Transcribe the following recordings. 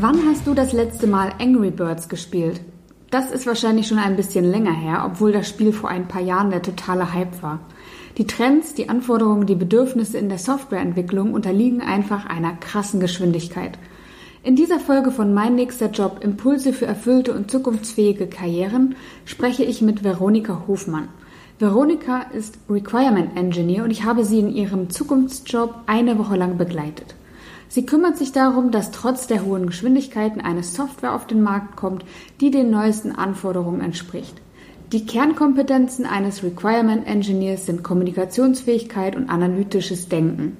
Wann hast du das letzte Mal Angry Birds gespielt? Das ist wahrscheinlich schon ein bisschen länger her, obwohl das Spiel vor ein paar Jahren der totale Hype war. Die Trends, die Anforderungen, die Bedürfnisse in der Softwareentwicklung unterliegen einfach einer krassen Geschwindigkeit. In dieser Folge von Mein nächster Job Impulse für erfüllte und zukunftsfähige Karrieren spreche ich mit Veronika Hofmann. Veronika ist Requirement Engineer und ich habe sie in ihrem Zukunftsjob eine Woche lang begleitet. Sie kümmert sich darum, dass trotz der hohen Geschwindigkeiten eine Software auf den Markt kommt, die den neuesten Anforderungen entspricht. Die Kernkompetenzen eines Requirement Engineers sind Kommunikationsfähigkeit und analytisches Denken.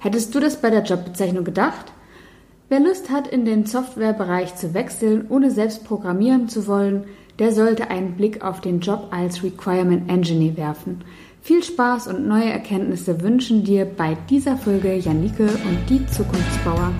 Hättest du das bei der Jobbezeichnung gedacht? Wer Lust hat, in den Softwarebereich zu wechseln, ohne selbst programmieren zu wollen, der sollte einen Blick auf den Job als Requirement Engineer werfen. Viel Spaß und neue Erkenntnisse wünschen dir bei dieser Folge Janike und die Zukunftsbauer.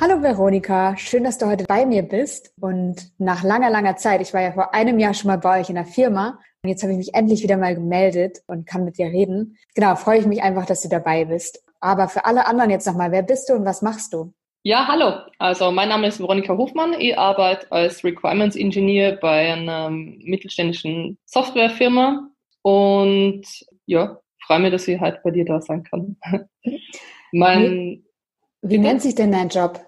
Hallo Veronika, schön, dass du heute bei mir bist und nach langer, langer Zeit, ich war ja vor einem Jahr schon mal bei euch in der Firma und jetzt habe ich mich endlich wieder mal gemeldet und kann mit dir reden. Genau, freue ich mich einfach, dass du dabei bist. Aber für alle anderen jetzt nochmal, wer bist du und was machst du? Ja, hallo. Also mein Name ist Veronika Hofmann. Ich arbeite als Requirements Engineer bei einer mittelständischen Softwarefirma und ja, freue mich, dass ich heute bei dir da sein kann. mein, wie, wie nennt sich denn dein Job?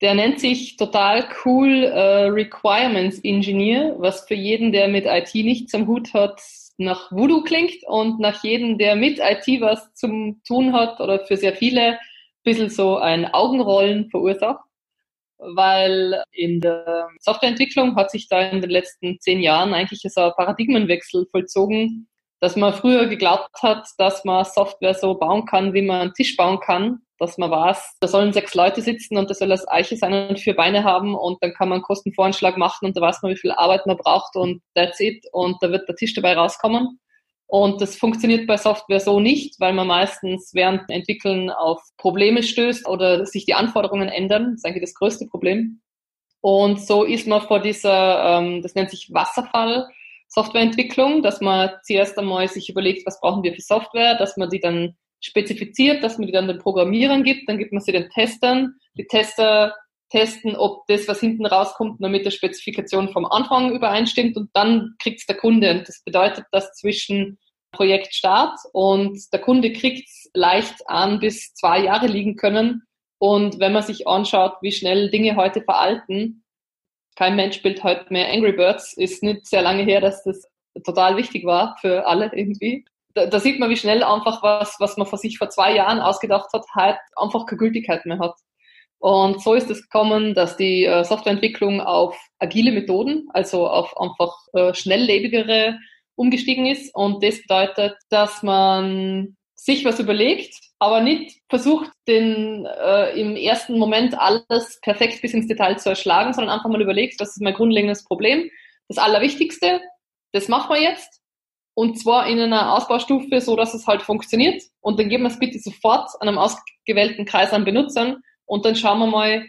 Der nennt sich total cool äh, Requirements Engineer, was für jeden, der mit IT nichts am Hut hat, nach Voodoo klingt und nach jedem, der mit IT was zum tun hat oder für sehr viele bisschen so ein Augenrollen verursacht, weil in der Softwareentwicklung hat sich da in den letzten zehn Jahren eigentlich so ein Paradigmenwechsel vollzogen, dass man früher geglaubt hat, dass man Software so bauen kann, wie man einen Tisch bauen kann, dass man weiß, da sollen sechs Leute sitzen und da soll das Eiche sein und vier Beine haben und dann kann man einen Kostenvoranschlag machen und da weiß man, wie viel Arbeit man braucht und that's it und da wird der Tisch dabei rauskommen. Und das funktioniert bei Software so nicht, weil man meistens während Entwickeln auf Probleme stößt oder sich die Anforderungen ändern. Das ist eigentlich das größte Problem. Und so ist man vor dieser, ähm, das nennt sich Wasserfall, Softwareentwicklung, dass man zuerst einmal sich überlegt, was brauchen wir für Software, dass man die dann spezifiziert, dass man die dann den Programmierern gibt, dann gibt man sie den Testern. Die Tester testen, ob das, was hinten rauskommt, nur mit der Spezifikation vom Anfang übereinstimmt und dann kriegt es der Kunde. Und das bedeutet, dass zwischen Projektstart und der Kunde kriegt leicht an bis zwei Jahre liegen können. Und wenn man sich anschaut, wie schnell Dinge heute veralten, kein Mensch spielt heute mehr Angry Birds, ist nicht sehr lange her, dass das total wichtig war für alle irgendwie. Da, da sieht man, wie schnell einfach was, was man vor sich vor zwei Jahren ausgedacht hat, halt einfach keine Gültigkeit mehr hat. Und so ist es gekommen, dass die äh, Softwareentwicklung auf agile Methoden, also auf einfach äh, schnelllebigere umgestiegen ist. Und das bedeutet, dass man sich was überlegt, aber nicht versucht, den äh, im ersten Moment alles perfekt bis ins Detail zu erschlagen, sondern einfach mal überlegt, das ist mein grundlegendes Problem. Das Allerwichtigste, das machen wir jetzt. Und zwar in einer Ausbaustufe, so dass es halt funktioniert. Und dann geben wir es bitte sofort einem ausgewählten Kreis an Benutzern und dann schauen wir mal,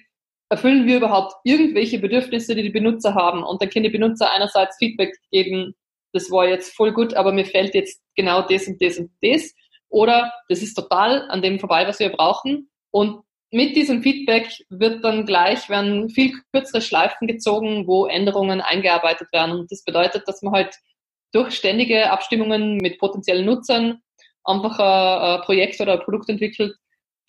erfüllen wir überhaupt irgendwelche Bedürfnisse, die die Benutzer haben. Und dann können die Benutzer einerseits Feedback geben, das war jetzt voll gut, aber mir fällt jetzt genau das und das und das. Oder das ist total an dem vorbei, was wir brauchen. Und mit diesem Feedback wird dann gleich, werden viel kürzere Schleifen gezogen, wo Änderungen eingearbeitet werden. Und das bedeutet, dass man halt durch ständige Abstimmungen mit potenziellen Nutzern einfach ein, ein Projekt oder ein Produkt entwickelt,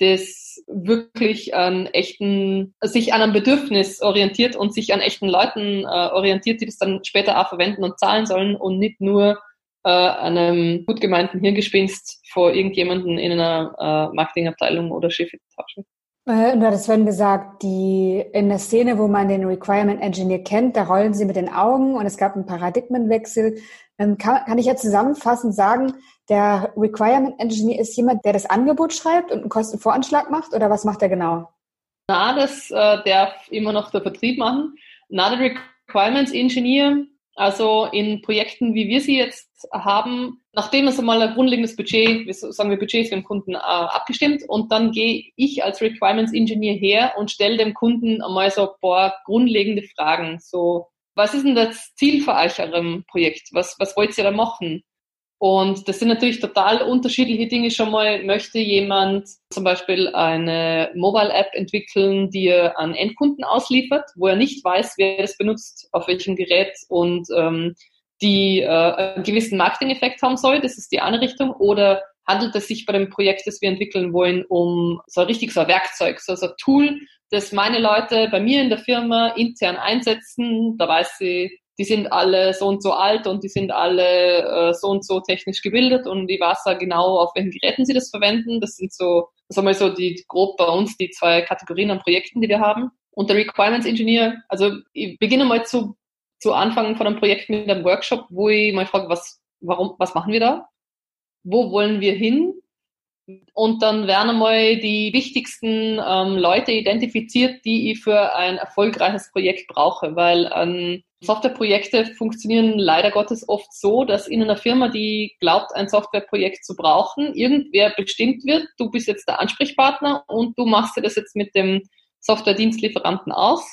das wirklich an echten, sich an einem Bedürfnis orientiert und sich an echten Leuten äh, orientiert, die das dann später auch verwenden und zahlen sollen und nicht nur äh, einem gut gemeinten Hirngespinst vor irgendjemanden in einer äh, Marketingabteilung oder Chefetage. Äh, du hattest vorhin gesagt, die, in der Szene, wo man den Requirement Engineer kennt, da rollen sie mit den Augen und es gab einen Paradigmenwechsel. Ähm, kann, kann ich ja zusammenfassend sagen, der Requirement Engineer ist jemand, der das Angebot schreibt und einen Kostenvoranschlag macht oder was macht er genau? Na, das äh, darf immer noch der Vertrieb machen. Na, der Requirements Engineer, also in Projekten, wie wir sie jetzt haben, nachdem es einmal ein grundlegendes Budget, sagen wir Budget für den Kunden äh, abgestimmt und dann gehe ich als Requirements Engineer her und stelle dem Kunden einmal so ein paar grundlegende Fragen. So, was ist denn das Ziel für euch eurem Projekt? Was, was wollt ihr da machen? Und das sind natürlich total unterschiedliche Dinge. Schon mal möchte jemand zum Beispiel eine Mobile-App entwickeln, die er an Endkunden ausliefert, wo er nicht weiß, wer es benutzt, auf welchem Gerät und ähm, die äh, einen gewissen Marketing-Effekt haben soll. Das ist die eine Richtung. Oder handelt es sich bei dem Projekt, das wir entwickeln wollen, um so richtig so ein Werkzeug, so, so ein Tool, das meine Leute bei mir in der Firma intern einsetzen. Da weiß sie, die sind alle so und so alt und die sind alle äh, so und so technisch gebildet und weiß ja genau, auf welchen Geräten sie das verwenden. Das sind so, sagen wir so, die grob bei uns die zwei Kategorien an Projekten, die wir haben. Und der Requirements Engineer, also ich beginne mal zu, zu Anfang von einem Projekt mit einem Workshop, wo ich mal frage, was, warum, was machen wir da? Wo wollen wir hin? Und dann werden einmal die wichtigsten ähm, Leute identifiziert, die ich für ein erfolgreiches Projekt brauche, weil ähm, Softwareprojekte funktionieren leider Gottes oft so, dass in einer Firma, die glaubt, ein Softwareprojekt zu brauchen, irgendwer bestimmt wird, du bist jetzt der Ansprechpartner und du machst dir das jetzt mit dem Softwaredienstlieferanten aus.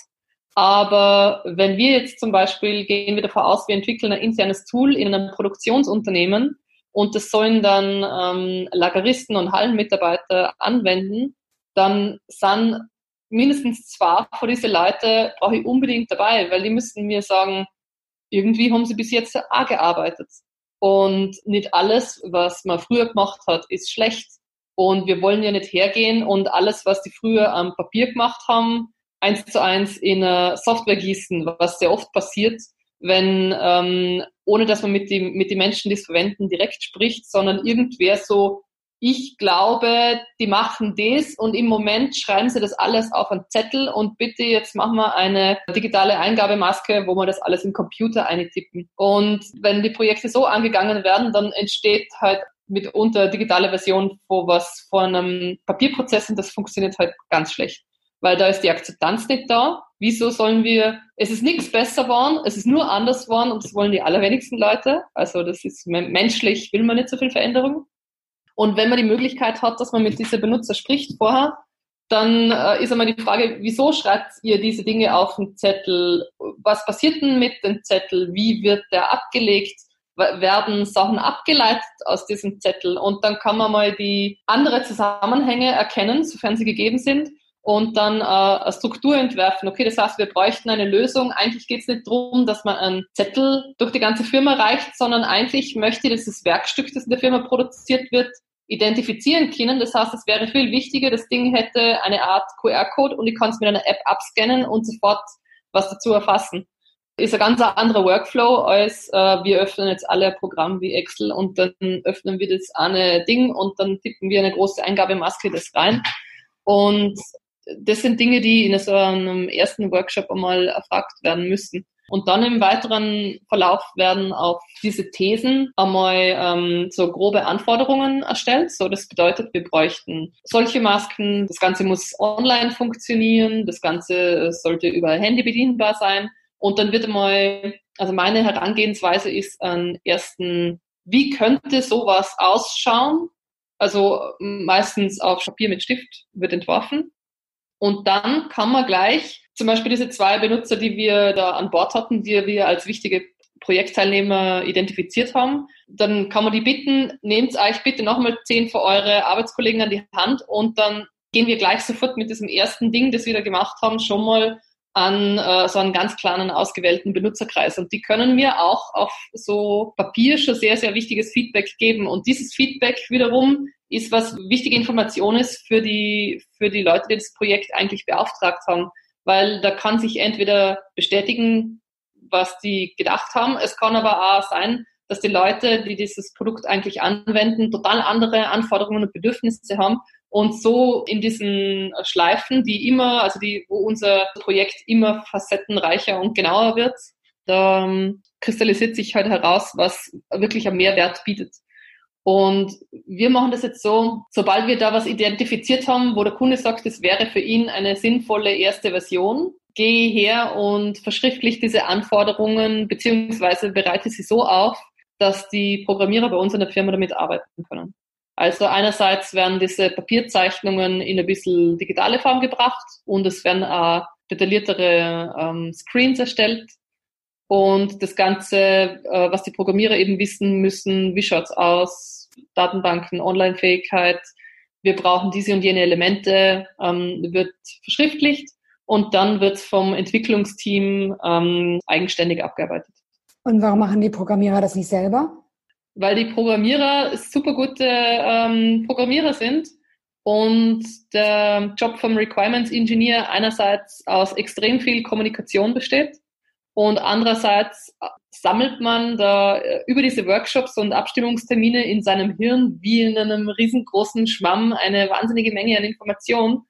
Aber wenn wir jetzt zum Beispiel gehen wir davon aus, wir entwickeln ein internes Tool in einem Produktionsunternehmen, und das sollen dann ähm, Lageristen und Hallenmitarbeiter anwenden, dann sind mindestens zwei von diesen Leuten brauche ich unbedingt dabei, weil die müssen mir sagen, irgendwie haben sie bis jetzt auch gearbeitet. Und nicht alles, was man früher gemacht hat, ist schlecht. Und wir wollen ja nicht hergehen und alles, was die früher am Papier gemacht haben, eins zu eins in eine Software gießen, was sehr oft passiert, wenn ähm, ohne dass man mit, dem, mit den Menschen, die es verwenden, direkt spricht, sondern irgendwer so, ich glaube, die machen das und im Moment schreiben sie das alles auf einen Zettel und bitte jetzt machen wir eine digitale Eingabemaske, wo wir das alles im Computer eintippen. Und wenn die Projekte so angegangen werden, dann entsteht halt mitunter digitale Version von was von einem Papierprozess und das funktioniert halt ganz schlecht weil da ist die Akzeptanz nicht da. Wieso sollen wir, es ist nichts besser geworden, es ist nur anders geworden und das wollen die allerwenigsten Leute. Also das ist menschlich, will man nicht so viel Veränderung. Und wenn man die Möglichkeit hat, dass man mit dieser Benutzer spricht vorher, dann äh, ist einmal die Frage, wieso schreibt ihr diese Dinge auf den Zettel? Was passiert denn mit dem Zettel? Wie wird der abgelegt? Werden Sachen abgeleitet aus diesem Zettel? Und dann kann man mal die andere Zusammenhänge erkennen, sofern sie gegeben sind und dann äh, eine Struktur entwerfen. Okay, das heißt, wir bräuchten eine Lösung. Eigentlich geht es nicht darum, dass man einen Zettel durch die ganze Firma reicht, sondern eigentlich möchte ich dieses Werkstück, das in der Firma produziert wird, identifizieren können. Das heißt, es wäre viel wichtiger, das Ding hätte eine Art QR-Code und ich kann es mit einer App abscannen und sofort was dazu erfassen. Ist ein ganz anderer Workflow als äh, wir öffnen jetzt alle ein Programm wie Excel und dann öffnen wir das eine Ding und dann tippen wir eine große Eingabemaske das rein. Und das sind Dinge, die in so einem ersten Workshop einmal erfragt werden müssen. Und dann im weiteren Verlauf werden auch diese Thesen einmal ähm, so grobe Anforderungen erstellt. So, das bedeutet, wir bräuchten solche Masken. Das Ganze muss online funktionieren. Das Ganze sollte über Handy bedienbar sein. Und dann wird einmal, also meine Herangehensweise ist an ersten, wie könnte sowas ausschauen? Also meistens auf Papier mit Stift wird entworfen. Und dann kann man gleich zum Beispiel diese zwei Benutzer, die wir da an Bord hatten, die wir als wichtige Projektteilnehmer identifiziert haben, dann kann man die bitten, nehmt euch bitte nochmal zehn für eure Arbeitskollegen an die Hand und dann gehen wir gleich sofort mit diesem ersten Ding, das wir da gemacht haben, schon mal an äh, so einen ganz kleinen ausgewählten Benutzerkreis. Und die können mir auch auf so Papier schon sehr, sehr wichtiges Feedback geben. Und dieses Feedback wiederum ist, was wichtige Information ist für die, für die Leute, die das Projekt eigentlich beauftragt haben. Weil da kann sich entweder bestätigen, was die gedacht haben. Es kann aber auch sein, dass die Leute, die dieses Produkt eigentlich anwenden, total andere Anforderungen und Bedürfnisse haben und so in diesen Schleifen, die immer, also die, wo unser Projekt immer facettenreicher und genauer wird, da ähm, kristallisiert sich halt heraus, was wirklich einen Mehrwert bietet. Und wir machen das jetzt so, sobald wir da was identifiziert haben, wo der Kunde sagt, das wäre für ihn eine sinnvolle erste Version, gehe her und verschriftlich diese Anforderungen beziehungsweise bereite sie so auf, dass die Programmierer bei uns in der Firma damit arbeiten können. Also einerseits werden diese Papierzeichnungen in ein bisschen digitale Form gebracht und es werden auch detailliertere ähm, Screens erstellt. Und das Ganze, äh, was die Programmierer eben wissen müssen, wie schaut's aus, Datenbanken, Online-Fähigkeit, wir brauchen diese und jene Elemente, ähm, wird verschriftlicht und dann wird vom Entwicklungsteam ähm, eigenständig abgearbeitet. Und warum machen die Programmierer das nicht selber? Weil die Programmierer super gute ähm, Programmierer sind und der Job vom Requirements Engineer einerseits aus extrem viel Kommunikation besteht und andererseits sammelt man da äh, über diese Workshops und Abstimmungstermine in seinem Hirn wie in einem riesengroßen Schwamm eine wahnsinnige Menge an Informationen,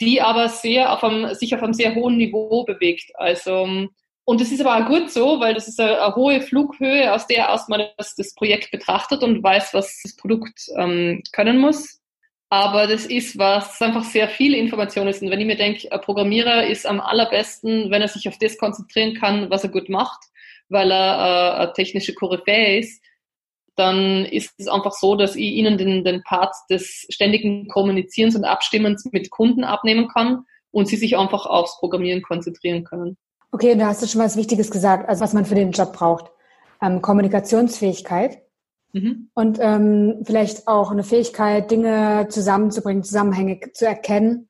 die aber sehr auf einem, sich auf einem sehr hohen Niveau bewegt. Also, und das ist aber auch gut so, weil das ist eine, eine hohe Flughöhe, aus der aus man das, das Projekt betrachtet und weiß, was das Produkt ähm, können muss. Aber das ist was, einfach sehr viel Information ist. Und wenn ich mir denke, ein Programmierer ist am allerbesten, wenn er sich auf das konzentrieren kann, was er gut macht, weil er äh, eine technische Koryphäe ist, dann ist es einfach so, dass ich ihnen den, den Part des ständigen Kommunizierens und Abstimmens mit Kunden abnehmen kann und sie sich einfach aufs Programmieren konzentrieren können. Okay, da hast du schon was Wichtiges gesagt, also was man für den Job braucht. Ähm, Kommunikationsfähigkeit. Mhm. Und ähm, vielleicht auch eine Fähigkeit, Dinge zusammenzubringen, Zusammenhänge zu erkennen,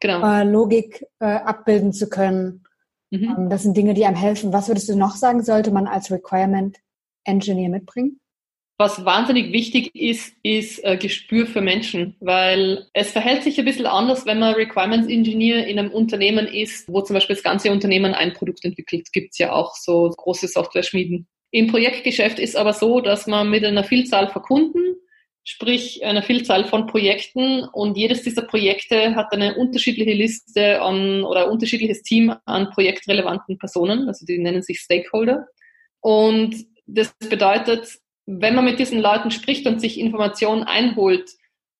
genau. äh, Logik äh, abbilden zu können. Mhm. Ähm, das sind Dinge, die einem helfen. Was würdest du noch sagen, sollte man als Requirement Engineer mitbringen? Was wahnsinnig wichtig ist, ist äh, Gespür für Menschen, weil es verhält sich ein bisschen anders, wenn man Requirements Engineer in einem Unternehmen ist, wo zum Beispiel das ganze Unternehmen ein Produkt entwickelt. Gibt es ja auch so große Software-Schmieden. Im Projektgeschäft ist aber so, dass man mit einer Vielzahl von Kunden, sprich einer Vielzahl von Projekten und jedes dieser Projekte hat eine unterschiedliche Liste an oder ein unterschiedliches Team an projektrelevanten Personen, also die nennen sich Stakeholder. Und das bedeutet, wenn man mit diesen Leuten spricht und sich Informationen einholt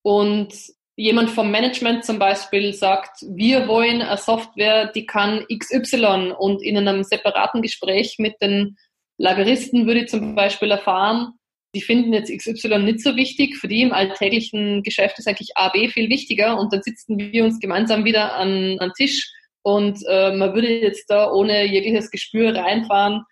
und jemand vom Management zum Beispiel sagt, wir wollen eine Software, die kann XY und in einem separaten Gespräch mit den Lageristen würde ich zum Beispiel erfahren, die finden jetzt XY nicht so wichtig. Für die im alltäglichen Geschäft ist eigentlich AB viel wichtiger und dann sitzen wir uns gemeinsam wieder an, an Tisch und äh, man würde jetzt da ohne jegliches Gespür reinfahren.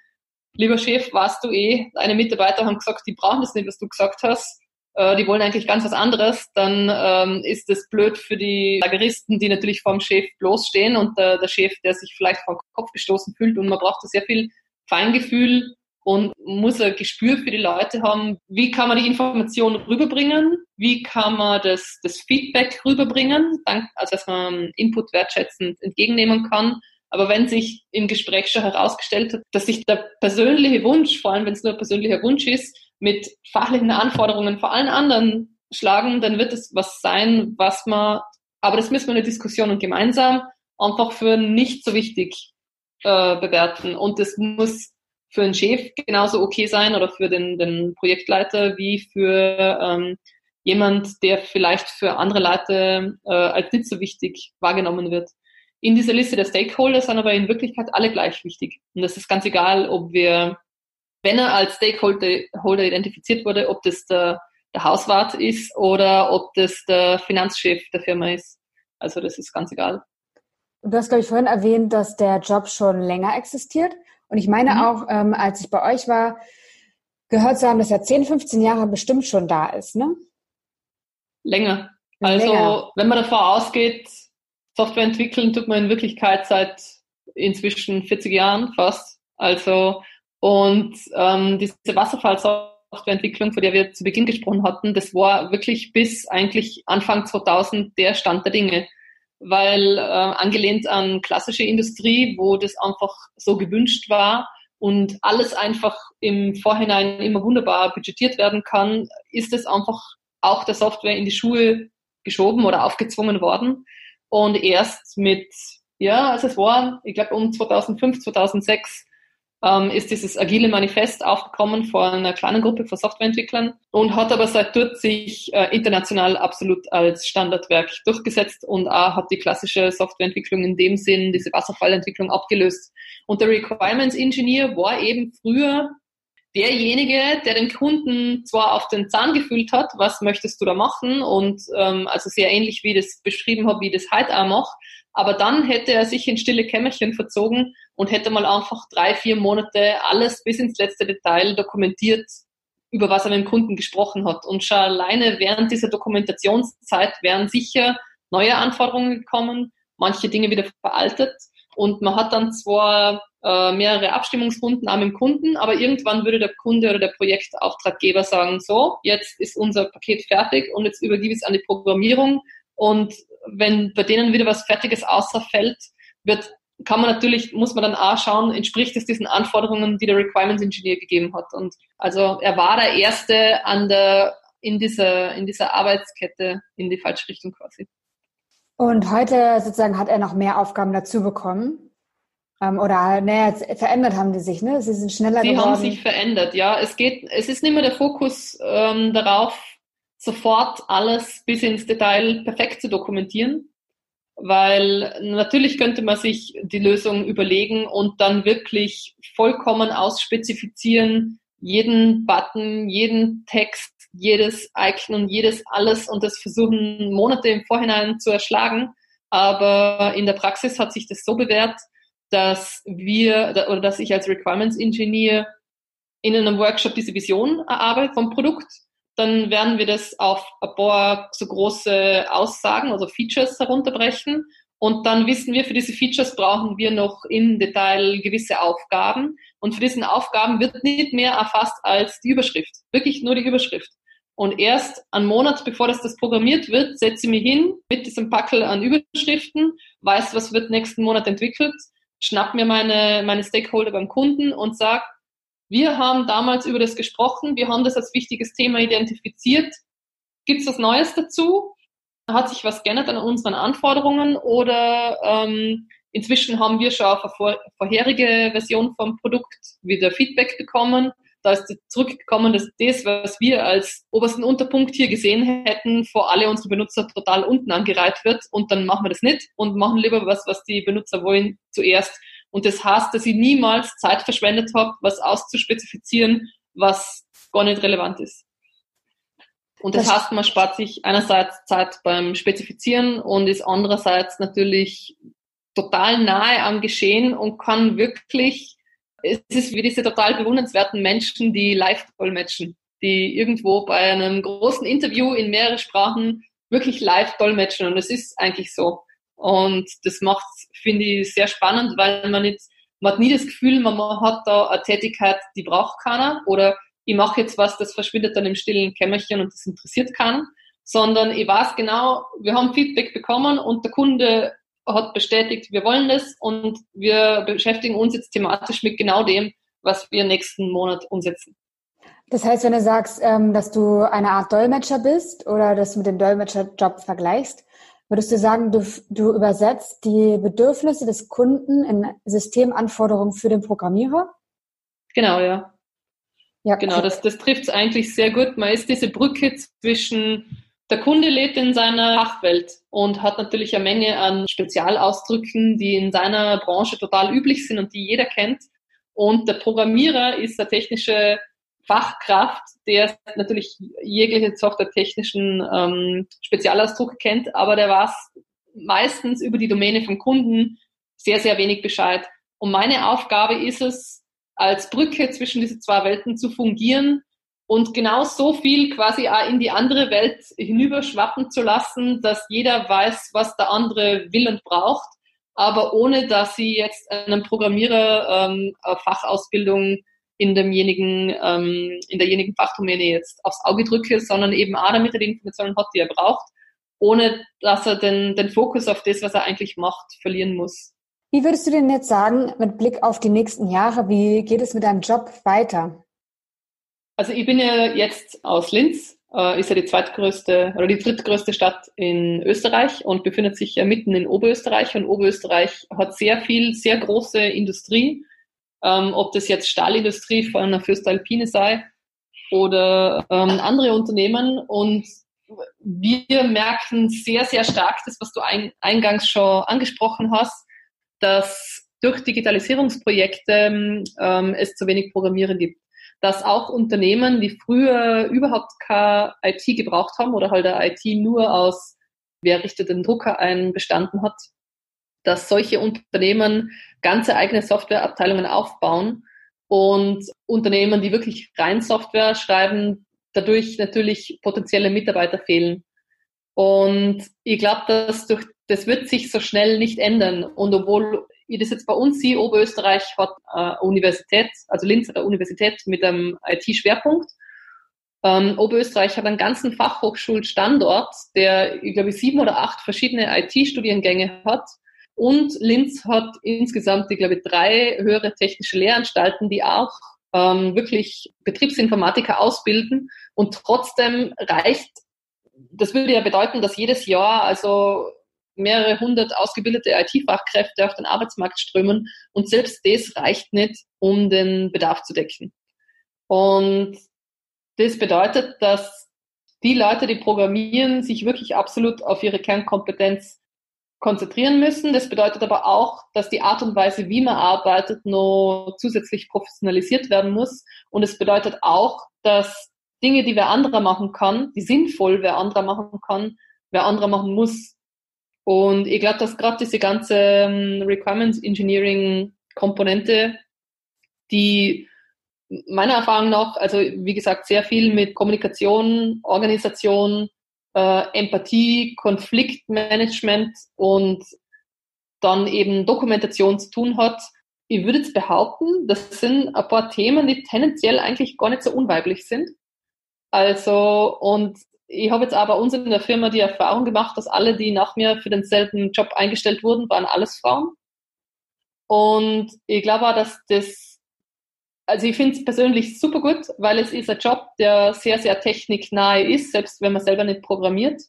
Lieber Chef, warst du eh, deine Mitarbeiter haben gesagt, die brauchen das nicht, was du gesagt hast. Äh, die wollen eigentlich ganz was anderes. Dann ähm, ist das blöd für die Lageristen, die natürlich vorm Chef bloßstehen und der, der Chef, der sich vielleicht vom Kopf gestoßen fühlt und man braucht da sehr viel Feingefühl und muss ein Gespür für die Leute haben, wie kann man die Information rüberbringen, wie kann man das, das Feedback rüberbringen, also dass man Input wertschätzend entgegennehmen kann. Aber wenn sich im Gespräch schon herausgestellt hat, dass sich der persönliche Wunsch, vor allem wenn es nur ein persönlicher Wunsch ist, mit fachlichen Anforderungen vor allen anderen schlagen, dann wird es was sein, was man, aber das müssen wir in der Diskussion und gemeinsam einfach für nicht so wichtig äh, bewerten. Und das muss für einen Chef genauso okay sein oder für den, den Projektleiter wie für ähm, jemand, der vielleicht für andere Leute äh, als nicht so wichtig wahrgenommen wird. In dieser Liste der Stakeholder sind aber in Wirklichkeit alle gleich wichtig. Und das ist ganz egal, ob wir, wenn er als Stakeholder identifiziert wurde, ob das der, der Hauswart ist oder ob das der Finanzchef der Firma ist. Also das ist ganz egal. Du hast, glaube ich, vorhin erwähnt, dass der Job schon länger existiert. Und ich meine mhm. auch, ähm, als ich bei euch war, gehört zu haben, dass er 10, 15 Jahre bestimmt schon da ist, ne? Länger. Also, Länger. wenn man davon ausgeht, Software entwickeln tut man in Wirklichkeit seit inzwischen 40 Jahren fast. Also, und ähm, diese Wasserfallsoftwareentwicklung, von der wir zu Beginn gesprochen hatten, das war wirklich bis eigentlich Anfang 2000 der Stand der Dinge weil äh, angelehnt an klassische Industrie, wo das einfach so gewünscht war und alles einfach im Vorhinein immer wunderbar budgetiert werden kann, ist es einfach auch der Software in die Schuhe geschoben oder aufgezwungen worden. Und erst mit, ja, also es war, ich glaube um 2005, 2006, ähm, ist dieses agile Manifest aufgekommen von einer kleinen Gruppe von Softwareentwicklern und hat aber seit dort sich äh, international absolut als Standardwerk durchgesetzt und auch hat die klassische Softwareentwicklung in dem Sinn, diese Wasserfallentwicklung abgelöst. Und der Requirements Engineer war eben früher derjenige, der den Kunden zwar auf den Zahn gefühlt hat, was möchtest du da machen und ähm, also sehr ähnlich wie das beschrieben habe, wie das heute auch mache, aber dann hätte er sich in stille Kämmerchen verzogen und hätte mal einfach drei, vier Monate alles bis ins letzte Detail dokumentiert, über was er mit dem Kunden gesprochen hat. Und schon alleine während dieser Dokumentationszeit wären sicher neue Anforderungen gekommen, manche Dinge wieder veraltet. Und man hat dann zwar äh, mehrere Abstimmungsrunden mit dem Kunden, aber irgendwann würde der Kunde oder der Projektauftraggeber sagen, so, jetzt ist unser Paket fertig und jetzt übergebe ich es an die Programmierung. Und wenn bei denen wieder was Fertiges außerfällt, wird, kann man natürlich, muss man dann auch schauen, entspricht es diesen Anforderungen, die der Requirements Engineer gegeben hat. Und also er war der Erste an der, in dieser, in dieser Arbeitskette in die falsche Richtung quasi. Und heute sozusagen hat er noch mehr Aufgaben dazu bekommen. Ähm, oder naja, verändert haben die sich, ne? Sie sind schneller Sie geworden. Sie haben sich verändert, ja. Es geht, es ist nicht mehr der Fokus ähm, darauf, sofort alles bis ins Detail perfekt zu dokumentieren, weil natürlich könnte man sich die Lösung überlegen und dann wirklich vollkommen ausspezifizieren, jeden Button, jeden Text, jedes Icon und jedes alles und das versuchen Monate im Vorhinein zu erschlagen. Aber in der Praxis hat sich das so bewährt, dass wir oder dass ich als Requirements Engineer in einem Workshop diese Vision erarbeite vom Produkt dann werden wir das auf ein paar so große Aussagen, also Features herunterbrechen. Und dann wissen wir, für diese Features brauchen wir noch im Detail gewisse Aufgaben. Und für diesen Aufgaben wird nicht mehr erfasst als die Überschrift. Wirklich nur die Überschrift. Und erst einen Monat bevor das, das programmiert wird, setze ich mich hin mit diesem Packel an Überschriften, weiß, was wird nächsten Monat entwickelt, schnapp mir meine, meine Stakeholder beim Kunden und sag, wir haben damals über das gesprochen, wir haben das als wichtiges Thema identifiziert. Gibt es was Neues dazu? Hat sich was geändert an unseren Anforderungen oder ähm, inzwischen haben wir schon auf eine vorherige Version vom Produkt wieder Feedback bekommen. Da ist zurückgekommen, dass das, was wir als obersten Unterpunkt hier gesehen hätten, vor alle unsere Benutzer total unten angereiht wird und dann machen wir das nicht und machen lieber was, was die Benutzer wollen zuerst und das heißt, dass ich niemals Zeit verschwendet habe, was auszuspezifizieren, was gar nicht relevant ist. Und das, das heißt, man spart sich einerseits Zeit beim Spezifizieren und ist andererseits natürlich total nahe am Geschehen und kann wirklich, es ist wie diese total bewundernswerten Menschen, die live dolmetschen, die irgendwo bei einem großen Interview in mehrere Sprachen wirklich live dolmetschen. Und es ist eigentlich so. Und das macht, finde ich, sehr spannend, weil man jetzt, man hat nie das Gefühl, man hat da eine Tätigkeit, die braucht keiner oder ich mache jetzt was, das verschwindet dann im stillen Kämmerchen und das interessiert keinen, sondern ich weiß genau, wir haben Feedback bekommen und der Kunde hat bestätigt, wir wollen das und wir beschäftigen uns jetzt thematisch mit genau dem, was wir nächsten Monat umsetzen. Das heißt, wenn du sagst, ähm, dass du eine Art Dolmetscher bist oder das mit dem Dolmetscherjob vergleichst, Würdest du sagen, du, du übersetzt die Bedürfnisse des Kunden in Systemanforderungen für den Programmierer? Genau, ja. Ja, genau, das, das trifft es eigentlich sehr gut. Man ist diese Brücke zwischen der Kunde lebt in seiner Fachwelt und hat natürlich eine Menge an Spezialausdrücken, die in seiner Branche total üblich sind und die jeder kennt. Und der Programmierer ist der technische Fachkraft, der natürlich jegliche softwaretechnischen ähm, Spezialausdruck kennt, aber der weiß meistens über die Domäne vom Kunden sehr, sehr wenig Bescheid. Und meine Aufgabe ist es, als Brücke zwischen diese zwei Welten zu fungieren und genau so viel quasi auch in die andere Welt hinüberschwappen zu lassen, dass jeder weiß, was der andere will und braucht, aber ohne dass sie jetzt einem Programmierer ähm, Fachausbildung in demjenigen, ähm, in derjenigen Fachdomäne jetzt aufs Auge drücke, sondern eben auch damit er die Informationen hat, die er braucht, ohne dass er den, den Fokus auf das, was er eigentlich macht, verlieren muss. Wie würdest du denn jetzt sagen, mit Blick auf die nächsten Jahre, wie geht es mit deinem Job weiter? Also ich bin ja jetzt aus Linz, äh, ist ja die zweitgrößte oder die drittgrößte Stadt in Österreich und befindet sich ja mitten in Oberösterreich und Oberösterreich hat sehr viel, sehr große Industrie ähm, ob das jetzt Stahlindustrie von einer Fürstalpine sei oder ähm, andere Unternehmen. Und wir merken sehr, sehr stark das, was du ein, eingangs schon angesprochen hast, dass durch Digitalisierungsprojekte ähm, es zu wenig Programmieren gibt. dass auch Unternehmen, die früher überhaupt keine IT gebraucht haben oder halt der IT nur aus wer richtet den Drucker ein bestanden hat, dass solche Unternehmen ganze eigene Softwareabteilungen aufbauen und Unternehmen, die wirklich rein Software schreiben, dadurch natürlich potenzielle Mitarbeiter fehlen. Und ich glaube, dass durch, das wird sich so schnell nicht ändern. Und obwohl ich das jetzt bei uns sehe, Oberösterreich hat eine Universität, also Linz hat eine Universität mit einem IT-Schwerpunkt. Ähm, Oberösterreich hat einen ganzen Fachhochschulstandort, der, ich glaube, sieben oder acht verschiedene IT-Studiengänge hat. Und Linz hat insgesamt, ich glaube, drei höhere technische Lehranstalten, die auch ähm, wirklich Betriebsinformatiker ausbilden. Und trotzdem reicht, das würde ja bedeuten, dass jedes Jahr also mehrere hundert ausgebildete IT-Fachkräfte auf den Arbeitsmarkt strömen. Und selbst das reicht nicht, um den Bedarf zu decken. Und das bedeutet, dass die Leute, die programmieren, sich wirklich absolut auf ihre Kernkompetenz konzentrieren müssen. Das bedeutet aber auch, dass die Art und Weise, wie man arbeitet, noch zusätzlich professionalisiert werden muss. Und es bedeutet auch, dass Dinge, die wer anderer machen kann, die sinnvoll wer anderer machen kann, wer anderer machen muss. Und ich glaube, dass gerade diese ganze ähm, Requirements Engineering Komponente, die meiner Erfahrung nach, also wie gesagt, sehr viel mit Kommunikation, Organisation, äh, Empathie, Konfliktmanagement und dann eben Dokumentation zu tun hat. Ich würde jetzt behaupten, das sind ein paar Themen, die tendenziell eigentlich gar nicht so unweiblich sind. Also, und ich habe jetzt aber uns in der Firma die Erfahrung gemacht, dass alle, die nach mir für denselben Job eingestellt wurden, waren alles Frauen. Und ich glaube auch, dass das also ich finde es persönlich super gut, weil es ist ein Job, der sehr, sehr techniknahe ist, selbst wenn man selber nicht programmiert.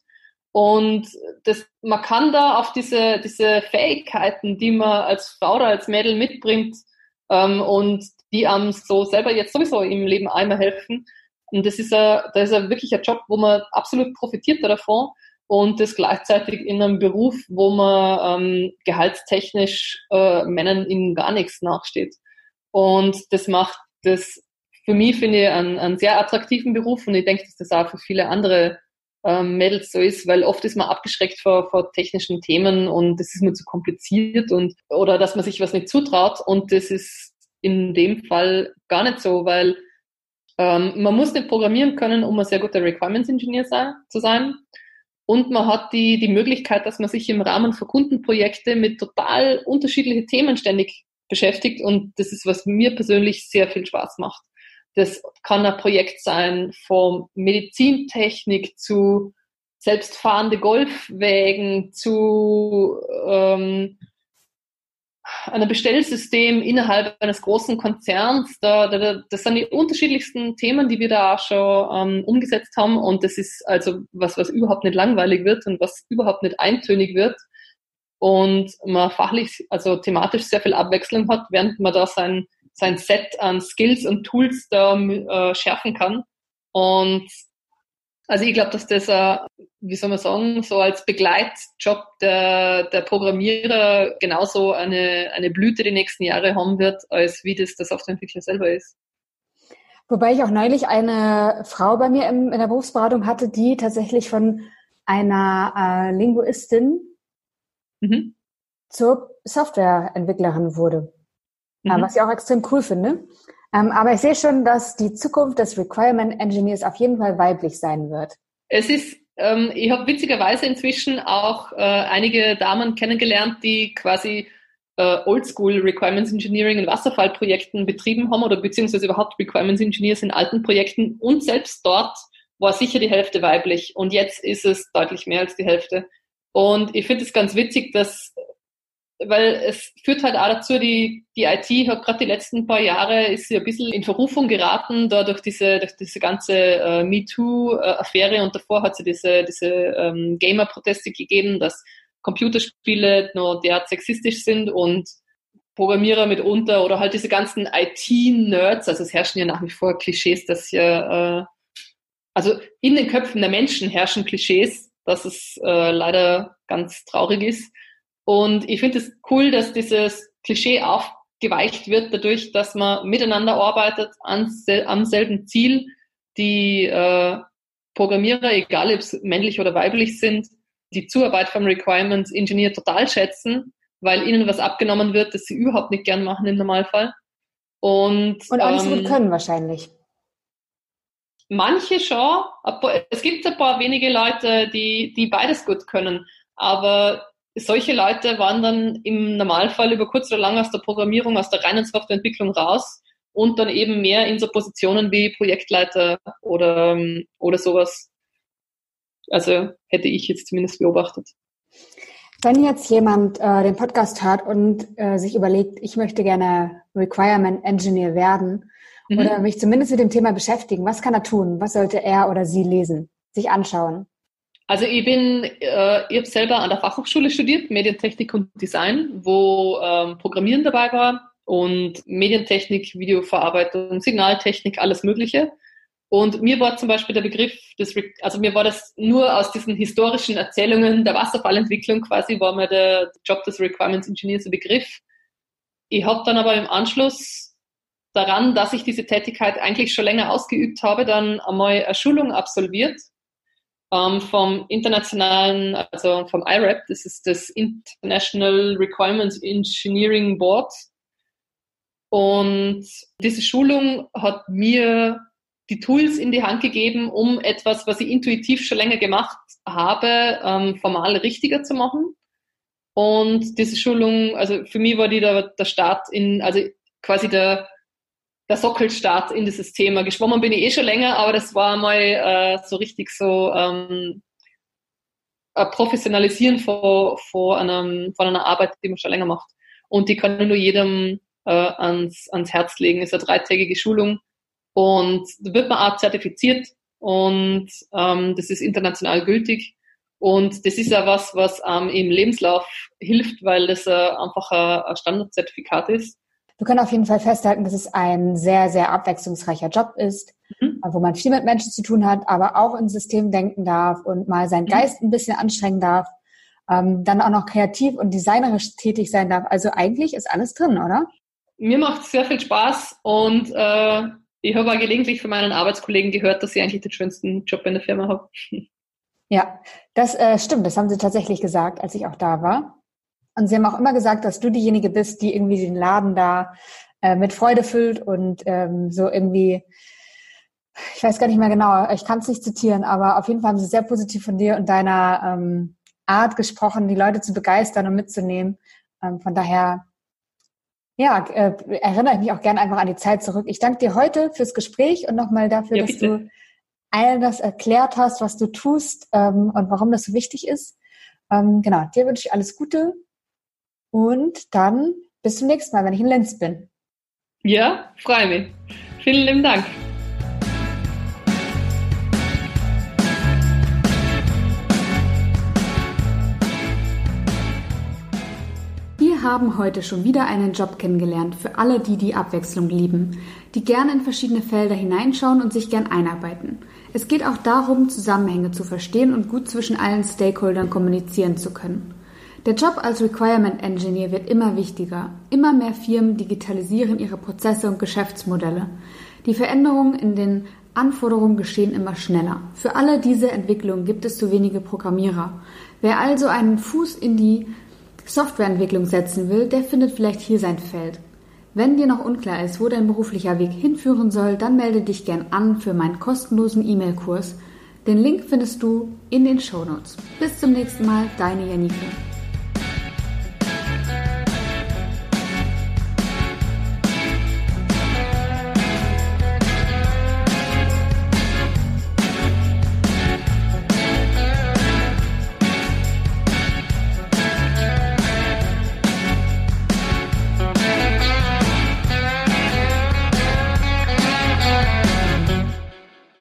Und das, man kann da auf diese, diese Fähigkeiten, die man als Frau oder als Mädel mitbringt ähm, und die einem so selber jetzt sowieso im Leben einmal helfen. Und das ist ein, das ist ein wirklich ein Job, wo man absolut profitiert davon und das gleichzeitig in einem Beruf, wo man ähm, gehaltstechnisch äh, Männern in gar nichts nachsteht. Und das macht das für mich, finde ich, einen, einen sehr attraktiven Beruf und ich denke, dass das auch für viele andere ähm, Mädels so ist, weil oft ist man abgeschreckt vor, vor technischen Themen und das ist mir zu kompliziert und oder dass man sich was nicht zutraut und das ist in dem Fall gar nicht so, weil ähm, man muss nicht programmieren können, um ein sehr guter Requirements Engineer sein, zu sein. Und man hat die, die Möglichkeit, dass man sich im Rahmen von Kundenprojekte mit total unterschiedlichen Themen ständig beschäftigt und das ist, was mir persönlich sehr viel Spaß macht. Das kann ein Projekt sein von Medizintechnik zu selbstfahrende Golfwägen zu ähm, einem Bestellsystem innerhalb eines großen Konzerns. Da, da, das sind die unterschiedlichsten Themen, die wir da auch schon ähm, umgesetzt haben. Und das ist also was, was überhaupt nicht langweilig wird und was überhaupt nicht eintönig wird und man fachlich, also thematisch sehr viel Abwechslung hat, während man da sein, sein Set an Skills und Tools da äh, schärfen kann. Und also ich glaube, dass das, äh, wie soll man sagen, so als Begleitjob der, der Programmierer genauso eine, eine Blüte die nächsten Jahre haben wird, als wie das der Softwareentwickler selber ist. Wobei ich auch neulich eine Frau bei mir in der Berufsberatung hatte, die tatsächlich von einer äh, Linguistin mhm. zur Softwareentwicklerin wurde. Mhm. Was ich auch extrem cool finde. Ähm, aber ich sehe schon, dass die Zukunft des Requirement Engineers auf jeden Fall weiblich sein wird. Es ist, ähm, ich habe witzigerweise inzwischen auch äh, einige Damen kennengelernt, die quasi äh, Oldschool Requirements Engineering in Wasserfallprojekten betrieben haben oder beziehungsweise überhaupt Requirements Engineers in alten Projekten und selbst dort war sicher die Hälfte weiblich und jetzt ist es deutlich mehr als die Hälfte. Und ich finde es ganz witzig, dass, weil es führt halt auch dazu, die, die IT hat gerade die letzten paar Jahre ist sie ein bisschen in Verrufung geraten, da durch diese, durch diese ganze äh, MeToo-Affäre und davor hat sie diese, diese ähm, Gamer-Proteste gegeben, dass Computerspiele nur derart sexistisch sind und Programmierer mitunter oder halt diese ganzen IT-Nerds, also es herrschen ja nach wie vor Klischees, dass ja, äh, also in den Köpfen der Menschen herrschen Klischees, dass es äh, leider ganz traurig ist. Und ich finde es cool, dass dieses Klischee aufgeweicht wird dadurch, dass man miteinander arbeitet ans, am selben Ziel. Die äh, Programmierer, egal ob es männlich oder weiblich sind, die Zuarbeit vom Requirements Engineer total schätzen, weil ihnen was abgenommen wird, das sie überhaupt nicht gern machen im Normalfall. Und, und auch nicht so gut können wahrscheinlich. Manche schon. Es gibt ein paar wenige Leute, die, die beides gut können. Aber solche Leute waren dann im Normalfall über kurz oder lang aus der Programmierung, aus der reinen Softwareentwicklung raus und dann eben mehr in so Positionen wie Projektleiter oder, oder sowas. Also hätte ich jetzt zumindest beobachtet. Wenn jetzt jemand äh, den Podcast hört und äh, sich überlegt, ich möchte gerne Requirement Engineer werden mhm. oder mich zumindest mit dem Thema beschäftigen, was kann er tun? Was sollte er oder sie lesen, sich anschauen? Also ich bin, äh, ich habe selber an der Fachhochschule studiert, Medientechnik und Design, wo ähm, Programmieren dabei war und Medientechnik, Videoverarbeitung, Signaltechnik, alles Mögliche. Und mir war zum Beispiel der Begriff des, also mir war das nur aus diesen historischen Erzählungen der Wasserfallentwicklung quasi, war mir der Job des Requirements Engineers ein Begriff. Ich habe dann aber im Anschluss daran, dass ich diese Tätigkeit eigentlich schon länger ausgeübt habe, dann einmal eine Schulung absolviert ähm, vom internationalen, also vom IRAP, das ist das International Requirements Engineering Board. Und diese Schulung hat mir die Tools in die Hand gegeben, um etwas, was ich intuitiv schon länger gemacht habe, ähm, formal richtiger zu machen. Und diese Schulung, also für mich war die der, der Start in, also quasi der, der Sockelstart in dieses Thema. Geschwommen bin ich eh schon länger, aber das war mal äh, so richtig so ähm, ein Professionalisieren von, von, einem, von einer Arbeit, die man schon länger macht. Und die kann nur jedem äh, ans, ans Herz legen. Es ist eine dreitägige Schulung und da wird man auch zertifiziert und ähm, das ist international gültig. Und das ist ja was, was ähm, im Lebenslauf hilft, weil das äh, einfach ein, ein Standardzertifikat ist. Wir können auf jeden Fall festhalten, dass es ein sehr, sehr abwechslungsreicher Job ist, mhm. wo man viel mit Menschen zu tun hat, aber auch in System denken darf und mal seinen mhm. Geist ein bisschen anstrengen darf, ähm, dann auch noch kreativ und designerisch tätig sein darf. Also eigentlich ist alles drin, oder? Mir macht es sehr viel Spaß und äh, ich habe auch gelegentlich von meinen Arbeitskollegen gehört, dass ich eigentlich den schönsten Job in der Firma habe. Ja, das äh, stimmt. Das haben sie tatsächlich gesagt, als ich auch da war. Und sie haben auch immer gesagt, dass du diejenige bist, die irgendwie den Laden da äh, mit Freude füllt und ähm, so irgendwie, ich weiß gar nicht mehr genau, ich kann es nicht zitieren, aber auf jeden Fall haben sie sehr positiv von dir und deiner ähm, Art gesprochen, die Leute zu begeistern und mitzunehmen. Ähm, von daher, ja, äh, erinnere ich mich auch gerne einfach an die Zeit zurück. Ich danke dir heute fürs Gespräch und nochmal dafür, ja, dass du all das erklärt hast, was du tust ähm, und warum das so wichtig ist. Ähm, genau, dir wünsche ich alles Gute und dann bis zum nächsten Mal, wenn ich in Lenz bin. Ja, freue mich. Vielen lieben Dank. Wir haben heute schon wieder einen Job kennengelernt für alle, die die Abwechslung lieben, die gerne in verschiedene Felder hineinschauen und sich gern einarbeiten. Es geht auch darum, Zusammenhänge zu verstehen und gut zwischen allen Stakeholdern kommunizieren zu können. Der Job als Requirement Engineer wird immer wichtiger. Immer mehr Firmen digitalisieren ihre Prozesse und Geschäftsmodelle. Die Veränderungen in den Anforderungen geschehen immer schneller. Für alle diese Entwicklungen gibt es zu wenige Programmierer. Wer also einen Fuß in die Softwareentwicklung setzen will, der findet vielleicht hier sein Feld. Wenn dir noch unklar ist, wo dein beruflicher Weg hinführen soll, dann melde dich gern an für meinen kostenlosen E-Mail-Kurs. Den Link findest du in den Show Notes. Bis zum nächsten Mal, deine Janike.